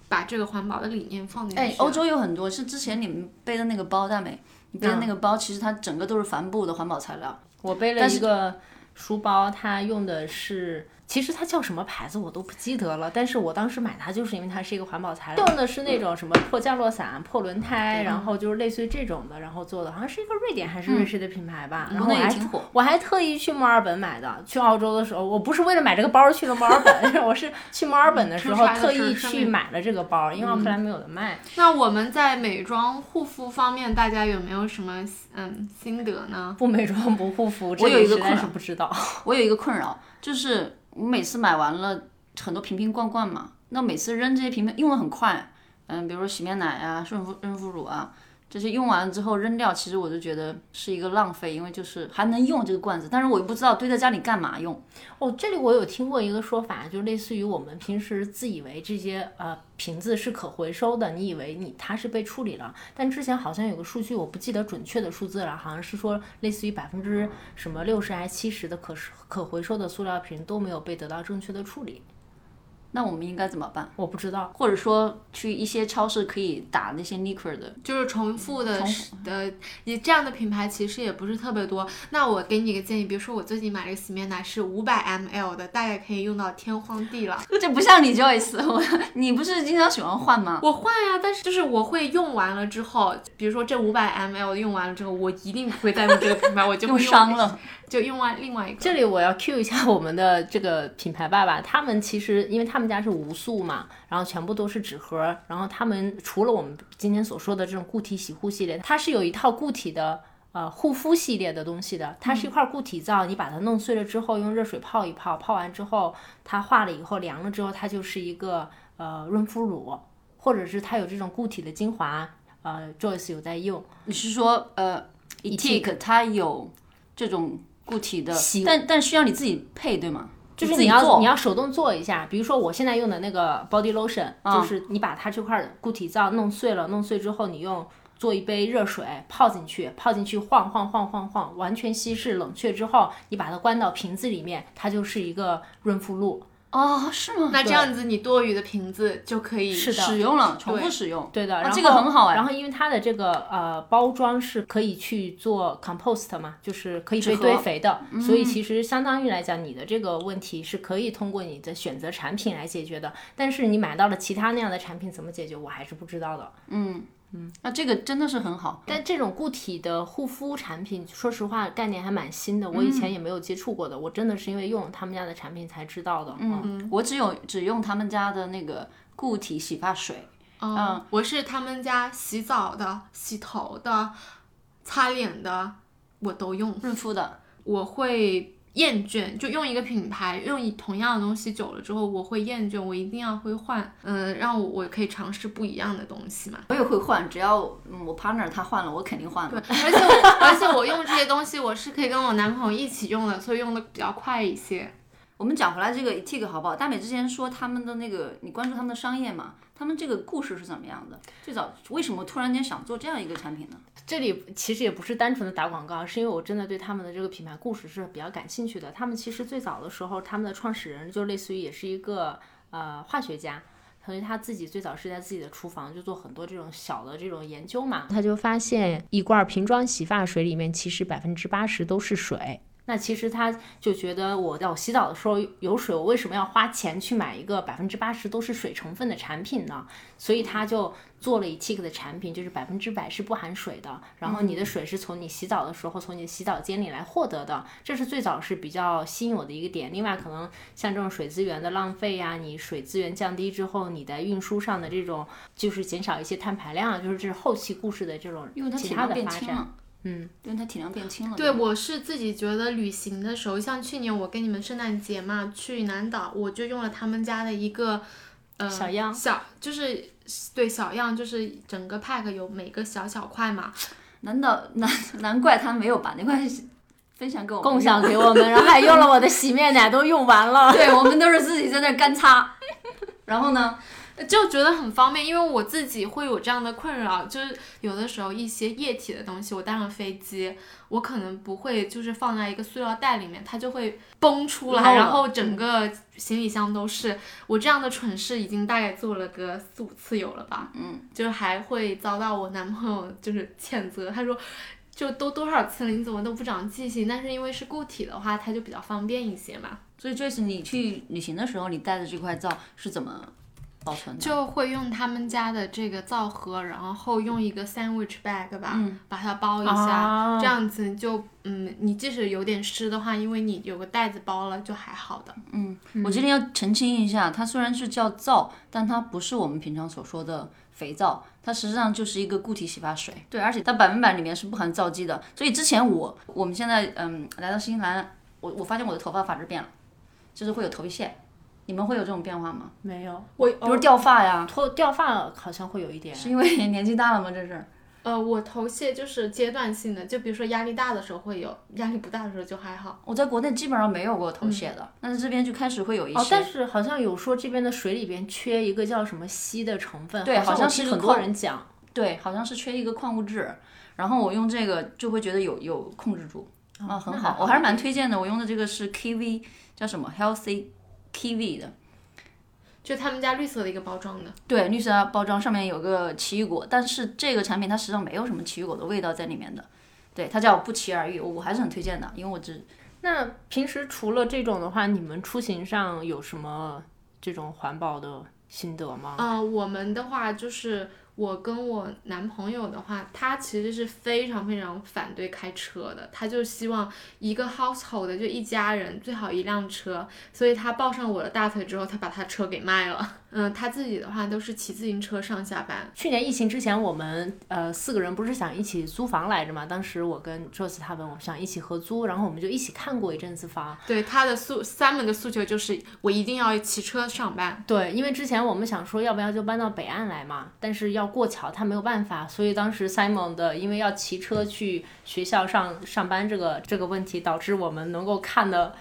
把这个环保的理念放进去。哎，欧洲有很多是之前你们背的那个包，大美，你背的嗯那个包，其实它整个都是帆布的环保材料。我背了一个书包，它用的是，其实它叫什么牌子我都不记得了，但是我当时买它就是因为它是一个环保材料，用的是那种什么破降落伞、破轮胎，然后就是类似于这种的，然后做的好像是一个瑞典还是瑞士的品牌吧，然后还也挺火。我还特意去墨尔本买的。去澳洲的时候，我不是为了买这个包去了墨尔本，<laughs> 我是去墨尔本的时候特意去买了这个包，因为奥克兰没有的卖。那我们在美妆护肤方面，大家有没有什么嗯心得呢？不美妆不护肤，我有一个困扰不知道。<laughs> 我有一个困扰，就是我每次买完了很多瓶瓶罐罐嘛，那每次扔这些瓶瓶用的很快，嗯，比如说洗面奶啊、润肤润肤乳啊，就是用完了之后扔掉，其实我就觉得是一个浪费，因为就是还能用这个罐子，但是我又不知道堆在家里干嘛用。哦，这里我有听过一个说法，就类似于我们平时自以为这些呃瓶子是可回收的，你以为你它是被处理了，但之前好像有个数据，我不记得准确的数字了，好像是说类似于百分之什么六十还是七十的可可回收的塑料瓶都没有被得到正确的处理，那我们应该怎么办？我不知道。或者说去一些超市可以打那些 liquor 的，就是重复的重的，你这样的品牌其实也不是特别多。那我给你一个建议，比如说我最近买了一个洗面奶是五百 ml 的，大概可以用到天荒地老。<laughs> 这不像你 Joyce，<laughs> 我你不是经常喜欢换吗？我换呀，但是就是我会用完了之后，比如说这五百 ml 用完了之后，我一定不会再用这个品牌，我就 <laughs> 用会伤了，就用完另外一个。这里我要 cue 一下我们的这个品牌爸爸，他们其实因为他们家是无塑嘛，然后全部都是纸盒，然后他们除了我们今天所说的这种固体洗护系列，它是有一套固体的。呃，护肤系列的东西的，它是一块固体皂，你把它弄碎了之后，用热水泡一泡，泡完之后它化了以后凉了之后，它就是一个呃润肤乳，或者是它有这种固体的精华，呃，Joyce 有在用，你是说呃 e k 它有这种固体的，但但需要你自己配对吗？就是你要你要手动做一下，比如说我现在用的那个 body lotion，、嗯就是你把它这块固体皂弄碎了，弄碎之后你用做一杯热水泡进去，泡进去晃晃晃晃晃，完全稀释冷却之后，你把它关到瓶子里面，它就是一个润肤露。哦，是吗？那这样子，你多余的瓶子就可以使用了，重复使用。对的，然后这个很好哎然后因为它的这个呃包装是可以去做 compost 嘛，就是可以被堆肥的，所以其实相当于来讲，你的这个问题是可以通过你的选择产品来解决的。但是你买到了其他那样的产品怎么解决，我还是不知道的。那这个真的是很好。但这种固体的护肤产品，说实话概念还蛮新的，我以前也没有接触过的。我真的是因为用了他们家的产品才知道的。嗯，嗯，我只有只用他们家的那个固体洗发水。嗯，我是他们家洗澡的、洗头的、擦脸的，我都用。润肤的，我会厌倦，就用一个品牌，用一同样的东西久了之后，我会厌倦，我一定要会换，嗯，让我我可以尝试不一样的东西嘛。我也会换，只要嗯我 partner 他换了，我肯定换对，而且我而且我用这些东西，我是可以跟我男朋友一起用的，所以用的比较快一些。<laughs> 我们讲回来这个 etik 好不好？大美之前说他们的那个，你关注他们的商业嘛？他们这个故事是怎么样的？最早为什么突然间想做这样一个产品呢？这里其实也不是单纯的打广告，是因为我真的对他们的这个品牌故事是比较感兴趣的。他们其实最早的时候，他们的创始人就类似于也是一个呃化学家。所以他自己最早是在自己的厨房就做很多这种小的这种研究嘛，他就发现一罐瓶装洗发水里面其实百分之八十都是水，那其实他就觉得我在我洗澡的时候有水，我为什么要花钱去买一个百分之八十都是水成分的产品呢？所以他就做了一 Tik 的产品，就是百分之百是不含水的。然后你的水是从你洗澡的时候从你的洗澡间里来获得的，这是最早是比较吸引我的一个点。另外，可能像这种水资源的浪费呀，你水资源降低之后，你在运输上的这种就是减少一些碳排量，就是这是后期故事的这种其他的发展。嗯，因为它体量变轻了。对，我是自己觉得旅行的时候，像去年我跟你们圣诞节嘛去南岛，我就用了他们家的一个呃小样小就是对小样，就是整个 pack 有每个小小块嘛，难道 <laughs> 难难怪他没有把那块分享给我们共享给我们，<laughs> 然后还用了我的洗面奶，都用完了。对我们都是自己在那干擦。<laughs> 然后呢，就觉得很方便，因为我自己会有这样的困扰，就是有的时候一些液体的东西我带上飞机，我可能不会就是放在一个塑料袋里面，它就会崩出来，然后整个行李箱都是。我这样的蠢事已经大概做了个四五次有了吧，嗯，就是还会遭到我男朋友就是谴责，他说。就都多少次了，你怎么都不长记性？但是因为是固体的话，它就比较方便一些嘛。所以 Joyce，你去旅行的时候，你带的这块皂是怎么保存的？就会用他们家的这个皂盒，然后用一个 sandwich bag 吧，嗯把它包一下，啊这样子就嗯，你即使有点湿的话，因为你有个袋子包了，就还好的。嗯，我这里要澄清一下，它虽然是叫皂，但它不是我们平常所说的肥皂，它实际上就是一个固体洗发水。对，而且它百分百里面是不含皂基的。所以之前我我们现在嗯来到新西兰，我我发现我的头发发质变了，就是会有头皮屑。你们会有这种变化吗？没有，我比如掉发呀，脱掉发好像会有一点。是因为年纪大了吗？这是？呃，我头屑就是阶段性的，就比如说压力大的时候会有，压力不大的时候就还好。我在国内基本上没有过头屑的，但是这边就开始会有一些。哦，但是好像有说这边的水里边缺一个叫什么硒的成分，对好好像是很多人讲。对，好像是缺一个矿物质，然后我用这个就会觉得有有控制住，啊，很好，好我还是蛮推荐的。我用的这个是 Kiwi，叫什么 Healthy Kiwi 的，就他们家绿色的一个包装的，对，绿色包装上面有个奇异果，但是这个产品它实际上没有什么奇异果的味道在里面的，对，它叫不期而遇，我我还是很推荐的，因为我只那平时除了这种的话，你们出行上有什么这种环保的心得吗？呃，我们的话就是我跟我男朋友的话，他其实是非常非常反对开车的，他就希望一个 household 的就一家人最好一辆车，所以他抱上我的大腿之后，他把他车给卖了。嗯，他自己的话都是骑自行车上下班。去年疫情之前，我们呃四个人不是想一起租房来着嘛？当时我跟 Joyce 他们，我们想一起合租，然后我们就一起看过一阵子房。对他的诉 Simon 的诉求就是我一定要骑车上班。对，因为之前我们想说要不要就搬到北岸来嘛，但是要过桥，他没有办法，所以当时 Simon 的因为要骑车去学校上上班这个这个问题，导致我们能够看的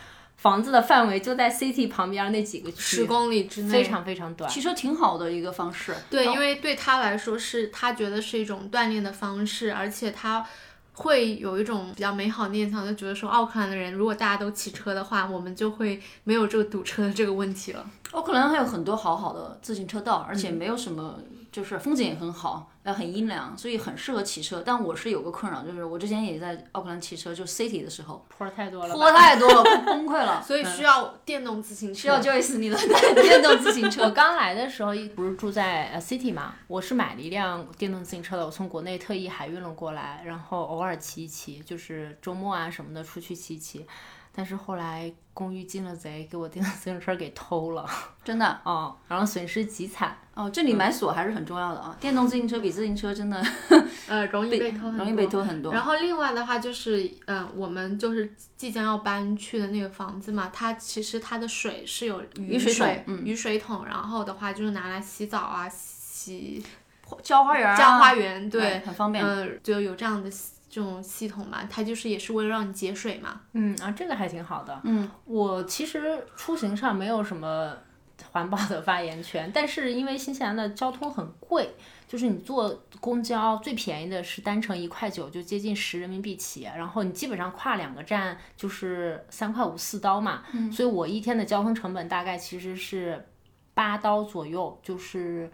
房子的范围就在 City 旁边那几个区十区，公里之内，非常非常短。骑车挺好的一个方式，对，哦因为对他来说是他觉得是一种锻炼的方式，而且他会有一种比较美好念想，就觉得说奥克兰的人如果大家都骑车的话，我们就会没有这个堵车的这个问题了。奥克兰还有很多好好的自行车道，而且嗯没有什么，就是风景也很好，呃，很阴凉，所以很适合骑车。但我是有个困扰，就是我之前也在奥克兰骑车，就 city 的时候，坡儿太多了吧，坡太多了，快崩溃了，<laughs> 所以需要电动自行车。需要 Joyce 你的 <laughs> 电动自行车 <laughs> 我车。刚来的时候一不是住在呃 City 嘛，我是买了一辆电动自行车的，我从国内特意海运了过来，然后偶尔骑一骑，就是周末啊什么的出去骑一骑。但是后来公寓进了贼，给我电动自行车给偷了，<laughs> 真的哦，然后损失极惨。哦，这里买锁还是很重要的啊。电动自行车比自行车真的 <laughs> 呃容易被偷很多，容易被偷很多。然后另外的话就是，嗯、我们就是即将要搬去的那个房子嘛，它其实它的水是有雨雨水桶嗯雨水桶，然后的话就是拿来洗澡啊、洗浇花园啊，浇花园，对，很方便。嗯、就有这样的这种系统嘛，它就是也是为了让你节水嘛。嗯啊，这个还挺好的。嗯，我其实出行上没有什么环保的发言权，但是因为新西兰的交通很贵，就是你坐公交最便宜的是单程一块九，就接近十人民币起，然后你基本上跨两个站就是三块五四刀嘛，嗯所以我一天的交通成本大概其实是八刀左右，就是。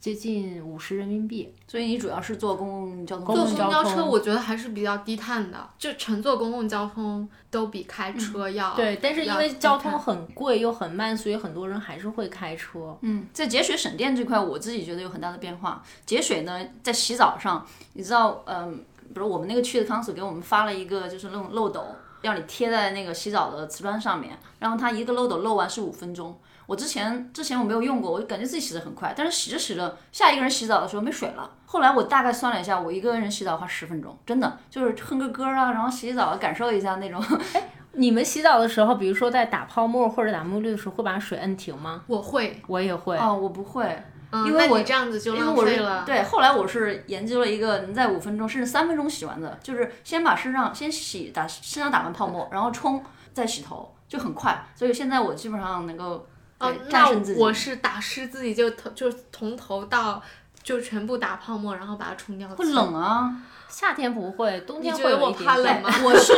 接近五十人民币。所以你主要是坐公共交通坐公交车，我觉得还是比较低碳的，就乘坐公共交通都比开车要、对，但是因为交通很贵又很慢，所以很多人还是会开车。嗯，在节水省电这块，我自己觉得有很大的变化。节水呢，在洗澡上，你知道，嗯，比如我们那个区的康所给我们发了一个就是那种漏斗，让你贴在那个洗澡的瓷砖上面，然后它一个漏斗漏完是五分钟。我之前之前我没有用过，我就感觉自己洗的很快，但是洗着洗着，下一个人洗澡的时候没水了。后来我大概算了一下，我一个人洗澡花十分钟，真的就是哼个歌啊，然后洗洗澡感受一下那种。<laughs> 你们洗澡的时候，比如说在打泡沫或者打沐浴露的时候，会把水摁停吗？我会，我也会。哦，我不会。嗯，因为我这样子就浪因为我是费了。对，后来我是研究了一个能在五分钟甚至三分钟洗完的，就是先把身上先洗打身上打完泡沫，然后冲再洗头，就很快。所以现在我基本上能够哦那。我是打湿自己就头就从头到就全部打泡沫，然后把它冲掉。会冷啊！夏天不会，冬天会我会有一点点怕冷吗？<laughs> 我是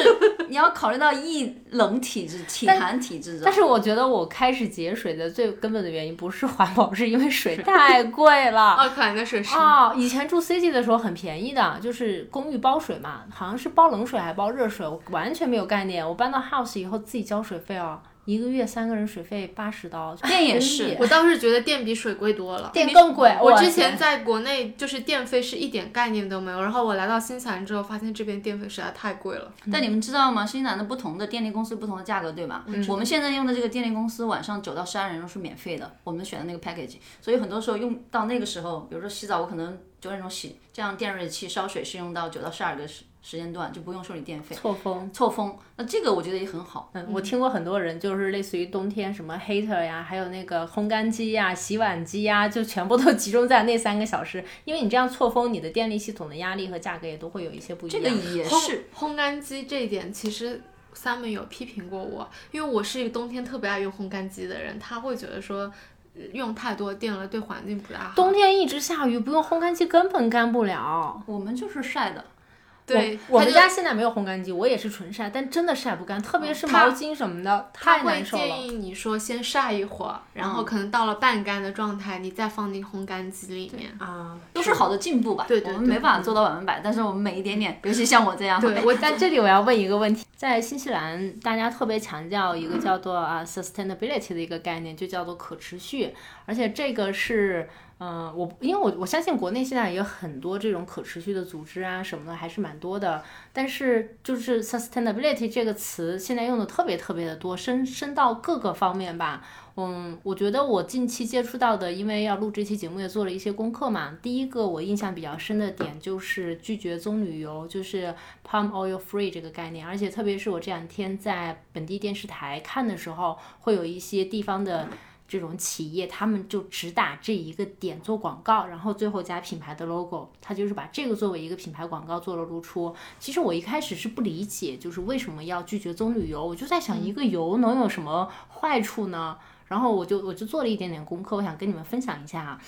你要考虑到易冷体质、体寒体质的。但是我觉得我开始节水的最根本的原因不是环保，是因为水太 <laughs> 贵了。哦，可能的水是。哦，以前住 city 的时候很便宜的，就是公寓包水嘛，好像是包冷水还包热水，我完全没有概念。我搬到 house 以后自己交水费哦，一个月三个人水费八十刀，电 <laughs> 也是我倒是觉得电比水贵多了。电更贵。我之前在国内就是电费是一点概念都没有，然后我来到新西兰之后，发现这边电费实在太贵了。但你们知道吗？新西兰的不同的电力公司不同的价格，对吧？我们现在用的这个电力公司晚上九到十二点钟是免费的，我们选的那个 package。所以很多时候用到那个时候，比如说洗澡，我可能九点钟洗，这样电热水器烧水是用到九到十二个时时间段，就不用收你电费。错峰。错峰，那这个我觉得也很好。嗯，我听过很多人就是类似于冬天什么 heater 呀，还有那个烘干机呀、洗碗机呀，就全部都 <laughs> 集中在那三个小时，因为你这样错峰，你的电力系统的压力和价格也都会有一些不一样。这个也是，烘干机这一点，其实 Simon 有批评过我，因为我是一个冬天特别爱用烘干机的人，他会觉得说呃用太多电了对环境不大好。冬天一直下雨，不用烘干机根本干不了。我们就是晒的。对，我们家现在没有烘干机，我也是纯晒，但真的晒不干，特别是毛巾什么的，太难受了。建议你说先晒一会儿，然后可能到了半干的状态，你再放进烘干机里面。啊，都是好的进步吧。对对对我们没办法做到百分百，但是我们每一点点，尤其像我这样，<laughs> 对我在这里我要问一个问题，在新西兰，大家特别强调一个叫做啊 sustainability 的一个概念，就叫做可持续，而且这个是。嗯，我因为我我相信国内现在也有很多这种可持续的组织啊什么的，还是蛮多的。但是就是 sustainability 这个词现在用的特别特别的多，深深到各个方面吧。嗯，我觉得我近期接触到的，因为要录这期节目也做了一些功课嘛。第一个我印象比较深的点就是拒绝棕榈油，就是 palm oil free 这个概念。而且特别是我这两天在本地电视台看的时候，会有一些地方的。这种企业，他们就只打这一个点做广告，然后最后加品牌的 logo，他就是把这个作为一个品牌广告做了露出。其实我一开始是不理解，就是为什么要拒绝棕榈油，我就在想，一个油能有什么坏处呢？然后我就我就做了一点点功课，我想跟你们分享一下啊。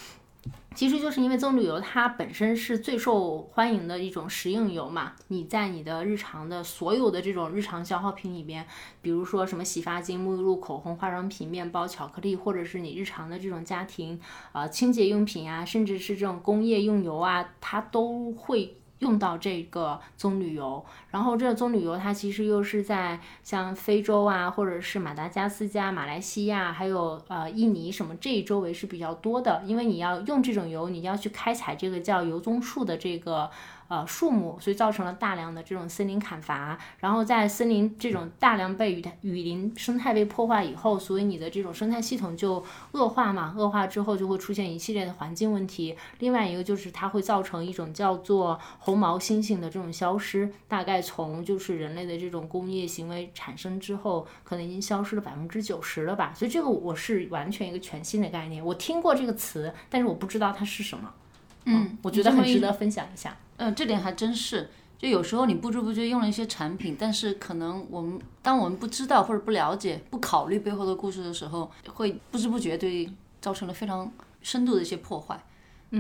其实就是因为棕榈油它本身是最受欢迎的一种食用油嘛，你在你的日常的所有的这种日常消耗品里边，比如说什么洗发精、沐浴露、口红、化妆品、面包、巧克力，或者是你日常的这种家庭呃清洁用品啊，甚至是这种工业用油啊，它都会。用到这个棕榈油，然后这个棕榈油它其实又是在像非洲啊，或者是马达加斯加、马来西亚，还有呃印尼什么这一周围是比较多的，因为你要用这种油，你要去开采这个叫油棕树的这个。呃，树木，所以造成了大量的这种森林砍伐，然后在森林这种大量被雨雨林生态被破坏以后，所以你的这种生态系统就恶化嘛，恶化之后就会出现一系列的环境问题。另外一个就是它会造成一种叫做红毛猩猩的这种消失，大概从就是人类的这种工业行为产生之后，可能已经消失了百分之九十了吧。所以这个我是完全一个全新的概念，我听过这个词，但是我不知道它是什么。嗯，我觉得很值得分享一下。嗯，这点还真是。就有时候你不知不觉用了一些产品，但是可能我们当我们不知道或者不了解、不考虑背后的故事的时候，会不知不觉对造成了非常深度的一些破坏。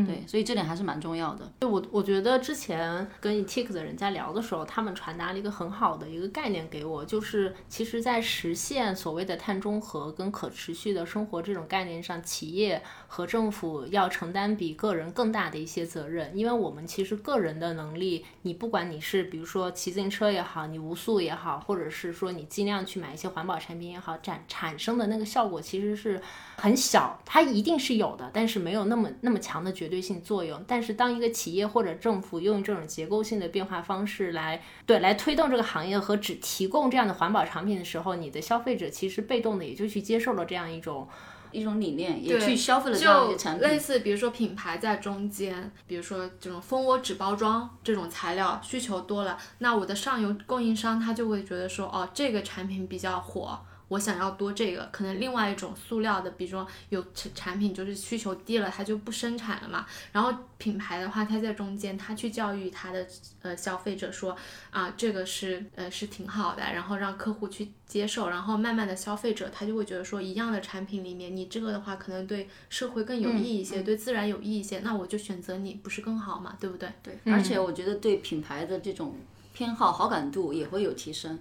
对，所以这点还是蛮重要的。就我我觉得之前跟 t i k 的人在聊的时候，他们传达了一个很好的一个概念给我，就是其实，在实现所谓的碳中和跟可持续的生活这种概念上，企业和政府要承担比个人更大的一些责任，因为我们其实个人的能力，你不管你是比如说骑自行车也好，你无塑也好，或者是说你尽量去买一些环保产品也好，产产生的那个效果其实是很小，它一定是有的，但是没有那么那么强的。绝对性作用，但是当一个企业或者政府用这种结构性的变化方式来对来推动这个行业和只提供这样的环保产品的时候，你的消费者其实被动的也就去接受了这样一种一种理念，也去消费了这样一个产品。类似比如说品牌在中间，比如说这种蜂窝纸包装这种材料需求多了，那我的上游供应商他就会觉得说，哦，这个产品比较火。我想要多这个，可能另外一种塑料的，比如说有产产品就是需求低了，它就不生产了嘛。然后品牌的话，它在中间，它去教育它的呃消费者说啊，这个是呃是挺好的，然后让客户去接受，然后慢慢的消费者他就会觉得说，一样的产品里面，你这个的话可能对社会更有益一些，对自然有益一些，那我就选择你，不是更好嘛，对不对？对，而且我觉得对品牌的这种偏好好感度也会有提升。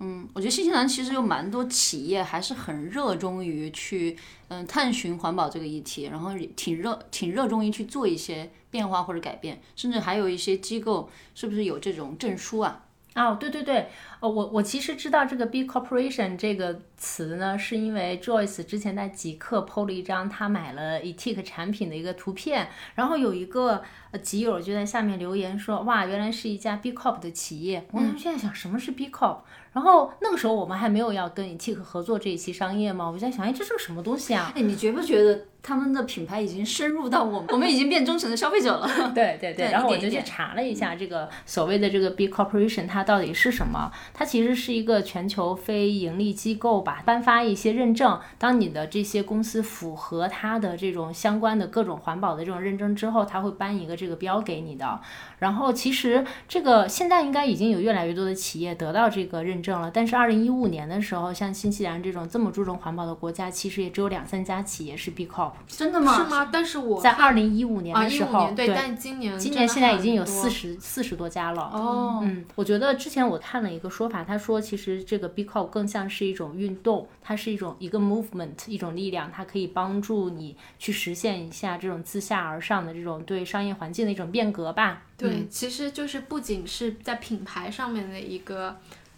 嗯，我觉得新西兰其实有蛮多企业还是很热衷于去嗯探寻环保这个议题，然后挺热挺热衷于去做一些变化或者改变，甚至还有一些机构是不是有这种证书啊？哦，对对对，呃，我我其实知道这个 B Corporation 这个词呢，是因为 Joyce 之前在极客 PO 了一张他买了 etik 产品的一个图片，然后有一个呃集友就在下面留言说，哇，原来是一家 B Corp 的企业。我现在想，什么是 B Corp？然后那个时候我们还没有要跟 etik 合作这一期商业嘛，我就在想，哎，这是个什么东西啊？哎，你觉不觉得他们的品牌已经深入到我们，我们已经变忠诚的消费者了？<laughs> 对对对。然后我就去查了一下这个所谓的这个 B Corporation，它到底是什么？它其实是一个全球非盈利机构吧，颁发一些认证。当你的这些公司符合它的这种相关的各种环保的这种认证之后，它会颁一个这个标给你的。然后其实这个现在应该已经有越来越多的企业得到这个认证了，但是二零一五年的时候，像新西兰这种这么注重环保的国家，其实也只有两三家企业是 B Corp。真的吗？是吗？但是我在二零一五年的时候，对，但今年今年现在已经有四十四十多家了。哦，嗯，我觉得之前我看了一个说法，他说其实这个 B Corp 更像是一种运动，它是一种一个 movement，一种力量，它可以帮助你去实现一下这种自下而上的这种对商业环境的一种变革吧。对，其实就是不仅是在品牌上面的一个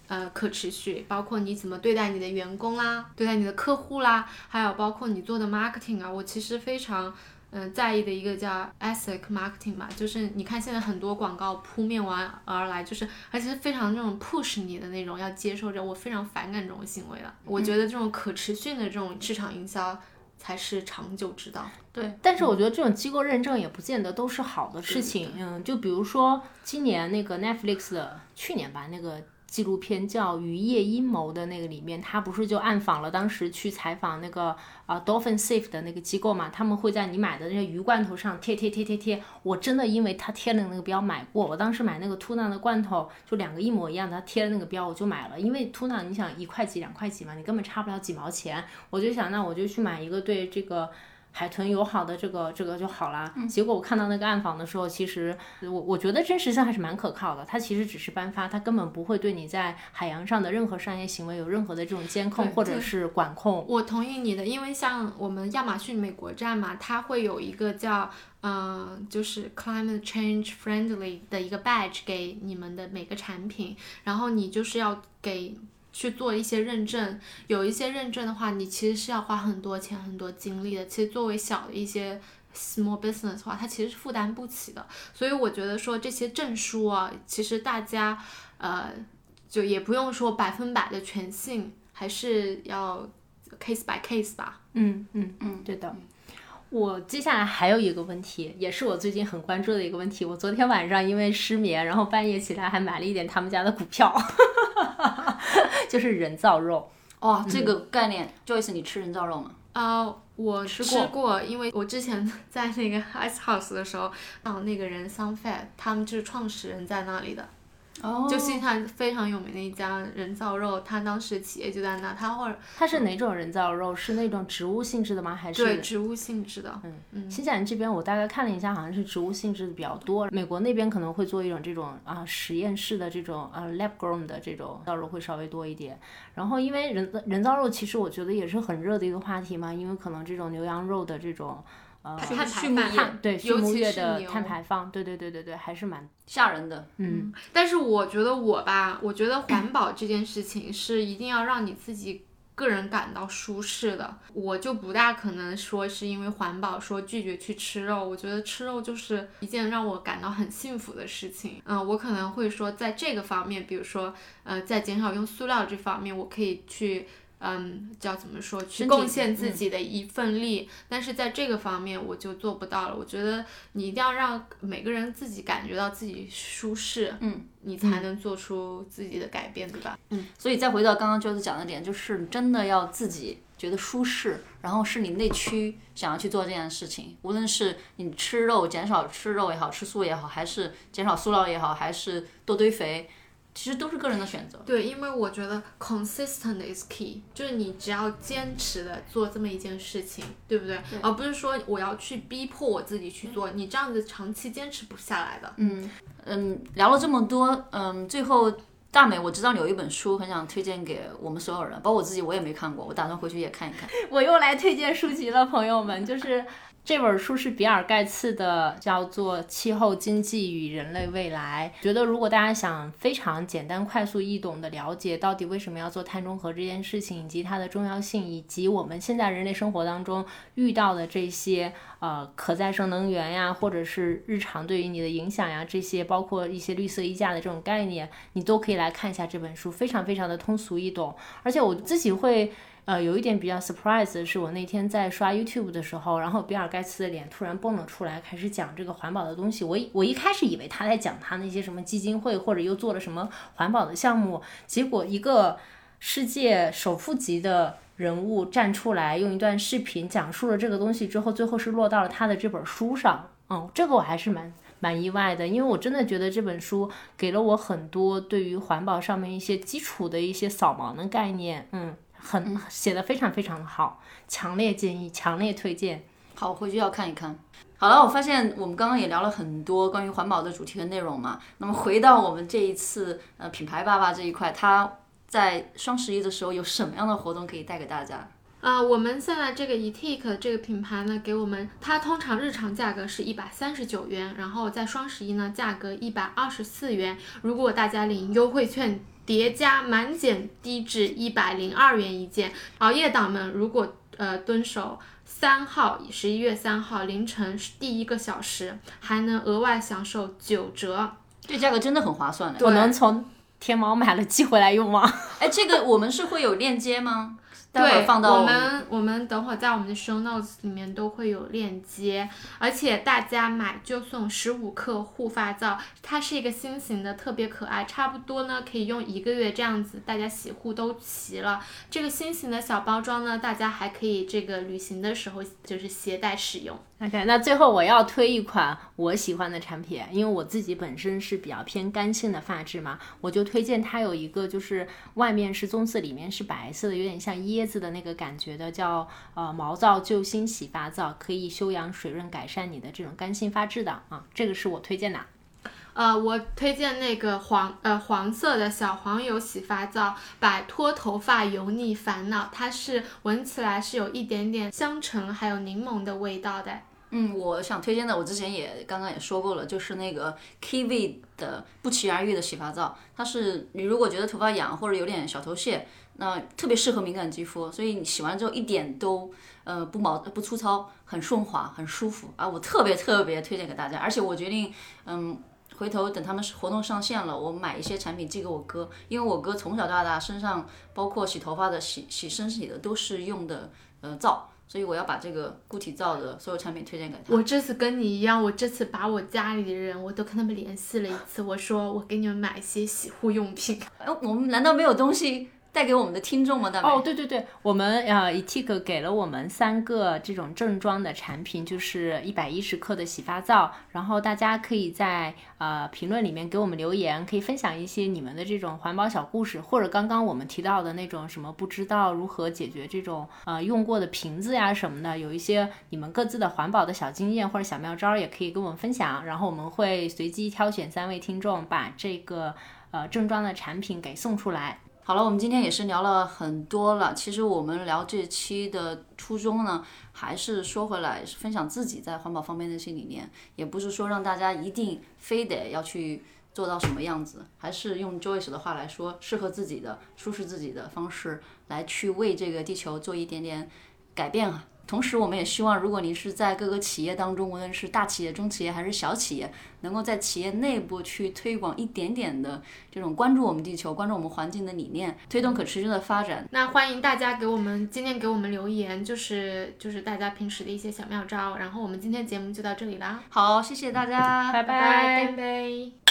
呃可持续，包括你怎么对待你的员工啦，对待你的客户啦，还有包括你做的 marketing 啊，我其实非常嗯在意的一个叫 ethic marketing 吧，就是你看现在很多广告扑面完而来，就是而且是非常那种 push 你的那种，要接受着，我非常反感这种行为了。我觉得这种可持续的这种市场营销。才是长久之道。对，但是我觉得这种机构认证也不见得都是好的事情。嗯，就比如说今年那个 Netflix 的去年吧，那个。纪录片叫《渔业阴谋》的那个里面，他不是就暗访了当时去采访那个啊 Dolphin Safe 的那个机构嘛？他们会在你买的那些鱼罐头上贴贴贴贴贴。我真的因为他贴了那个标买过。我当时买那个 tuna 的罐头，就两个一模一样的，他贴了那个标我就买了。因为 tuna 你想一块几两块几嘛，你根本差不了几毛钱。我就想那我就去买一个对这个。海豚友好的这个这个就好啦。结果我看到那个暗访的时候，其实我我觉得真实性还是蛮可靠的。它其实只是颁发，它根本不会对你在海洋上的任何商业行为有任何的这种监控或者是管控。我同意你的，因为像我们亚马逊美国站嘛，它会有一个叫嗯，就是 climate change friendly 的一个 badge 给你们的每个产品，然后你就是要给。去做一些认证，有一些认证的话，你其实是要花很多钱、很多精力的。其实作为小的一些 small business 的话，它其实是负担不起的。所以我觉得说这些证书啊，其实大家呃就也不用说百分百的全信，还是要 case by case 吧。嗯嗯嗯，对的。我接下来还有一个问题，也是我最近很关注的一个问题。我昨天晚上因为失眠，然后半夜起来还买了一点他们家的股票，<laughs> 就是人造肉。哇，这个概念，Joyce，你吃人造肉吗？啊，我吃过，因为我之前 <laughs> 在那个 Ice House 的时候，啊，那个人 Sunfat，他们就是创始人在那里的。哦就新西兰非常有名的一家人造肉，它当时企业就在那，它或者它是哪种人造肉？是那种植物性质的吗？还是对植物性质的，嗯嗯新西兰这边我大概看了一下，好像是植物性质的比较多。美国那边可能会做一种这种啊实验室的这种啊 lab grown 的这种造肉会稍微多一点。然后因为人人造肉其实我觉得也是很热的一个话题嘛，因为可能这种牛羊肉的这种呃碳排畜牧放业对畜尤其牧业的是牛碳排放，对对对对对，还是蛮吓人的。嗯但是我觉得我吧，我觉得环保这件事情是一定要让你自己个人感到舒适的。我就不大可能说是因为环保说拒绝去吃肉，我觉得吃肉就是一件让我感到很幸福的事情。嗯，我可能会说在这个方面，比如说呃，在减少用塑料这方面，我可以去。嗯，叫怎么说？去贡献自己的一份力，但是在这个方面我就做不到了。我觉得你一定要让每个人自己感觉到自己舒适，嗯，你才能做出自己的改变，对吧？嗯所以再回到刚刚就是讲的点，就是真的要自己觉得舒适，然后是你内驱想要去做这件事情，无论是你吃肉减少吃肉也好，吃素也好，还是减少塑料也好，还是多堆肥，其实都是个人的选择。对，因为我觉得 consistent is key，就是你只要坚持的做这么一件事情，对不对？而不是说我要去逼迫我自己去做，你这样子长期坚持不下来的。嗯嗯，聊了这么多，嗯，最后大美，我知道你有一本书很想推荐给我们所有人，包括我自己，我也没看过，我打算回去也看一看。<laughs> 我又来推荐书籍了，朋友们，就是这本书是比尔盖茨的，叫做《气候经济与人类未来》。觉得如果大家想非常简单、快速、易懂的了解到底为什么要做碳中和这件事情，以及它的重要性，以及我们现在人类生活当中遇到的这些呃可再生能源呀，或者是日常对于你的影响呀，这些包括一些绿色衣架的这种概念，你都可以来看一下这本书，非常非常的通俗易懂。而且我自己会。呃，有一点比较 surprise 的是，我那天在刷 YouTube 的时候，然后比尔盖茨的脸突然蹦了出来，开始讲这个环保的东西。我我一开始以为他在讲他那些什么基金会，或者又做了什么环保的项目，结果一个世界首富级的人物站出来，用一段视频讲述了这个东西之后，最后是落到了他的这本书上。嗯，这个我还是蛮蛮意外的，因为我真的觉得这本书给了我很多对于环保上面一些基础的一些扫盲的概念。嗯。很写的非常非常的好，强烈建议，强烈推荐。好，我回去要看一看。好了，我发现我们刚刚也聊了很多关于环保的主题和内容嘛。那么回到我们这一次呃品牌爸爸这一块，他在双十一的时候有什么样的活动可以带给大家？啊、我们现在这个 etik 这个品牌呢，给我们它通常日常价格是一百三十九元，然后在双十一呢价格一百二十四元。如果大家领优惠券叠加满减低至一百零二元一件，熬夜党们如果呃蹲守三号十一月三号凌晨第一个小时，还能额外享受九折。这价格真的很划算的。我能从天猫买了寄回来用吗？<laughs> 哎，这个我们是会有链接吗？待会儿对，放到我们我们等会儿在我们的 show notes 里面都会有链接，而且大家买就送十五克护发皂，它是一个新型的，特别可爱，差不多呢可以用一个月这样子，大家洗护都齐了。这个新型的小包装呢，大家还可以这个旅行的时候就是携带使用。OK，那最后我要推一款我喜欢的产品，因为我自己本身是比较偏干性的发质嘛，我就推荐它有一个就是外面是棕色，里面是白色的，有点像椰子的那个感觉的，叫呃毛躁救星洗发皂，可以修养水润，改善你的这种干性发质的啊，这个是我推荐的。呃，我推荐那个黄呃黄色的小黄油洗发皂，摆脱头发油腻烦恼。它是闻起来是有一点点香橙还有柠檬的味道的。嗯，我想推荐的，我之前也刚刚也说过了，就是那个 Kiwi 的不期而遇的洗发皂，它是你如果觉得头发痒或者有点小头屑，那特别适合敏感肌肤，所以你洗完之后一点都呃不毛不粗糙，很顺滑，很舒服啊，我特别特别推荐给大家，而且我决定嗯。回头等他们活动上线了，我买一些产品寄给我哥，因为我哥从小到大身上包括洗头发的、洗洗身体的都是用的呃皂，所以我要把这个固体皂的所有产品推荐给他。我这次跟你一样，我这次把我家里的人我都跟他们联系了一次，我说我给你们买一些洗护用品。哎，我们难道没有东西带给我们的听众们的哦，对对对，我们呃 etik 给了我们三个这种正装的产品，就是一百一十克的洗发皂，然后大家可以在呃评论里面给我们留言，可以分享一些你们的这种环保小故事，或者刚刚我们提到的那种什么不知道如何解决这种呃用过的瓶子呀什么的，有一些你们各自的环保的小经验或者小妙招，也可以跟我们分享，然后我们会随机挑选三位听众把这个呃正装的产品给送出来。好了，我们今天也是聊了很多了。其实我们聊这期的初衷呢，还是说回来分享自己在环保方面的一些理念，也不是说让大家一定非得要去做到什么样子，还是用 Joyce 的话来说，适合自己的、舒适自己的方式来去为这个地球做一点点改变啊。同时，我们也希望，如果你是在各个企业当中，无论是大企业、中企业还是小企业，能够在企业内部去推广一点点的这种关注我们地球、关注我们环境的理念，推动可持续的发展。那欢迎大家给我们今天给我们留言，就是就是大家平时的一些小妙招。然后我们今天节目就到这里啦，好，谢谢大家，拜拜拜拜。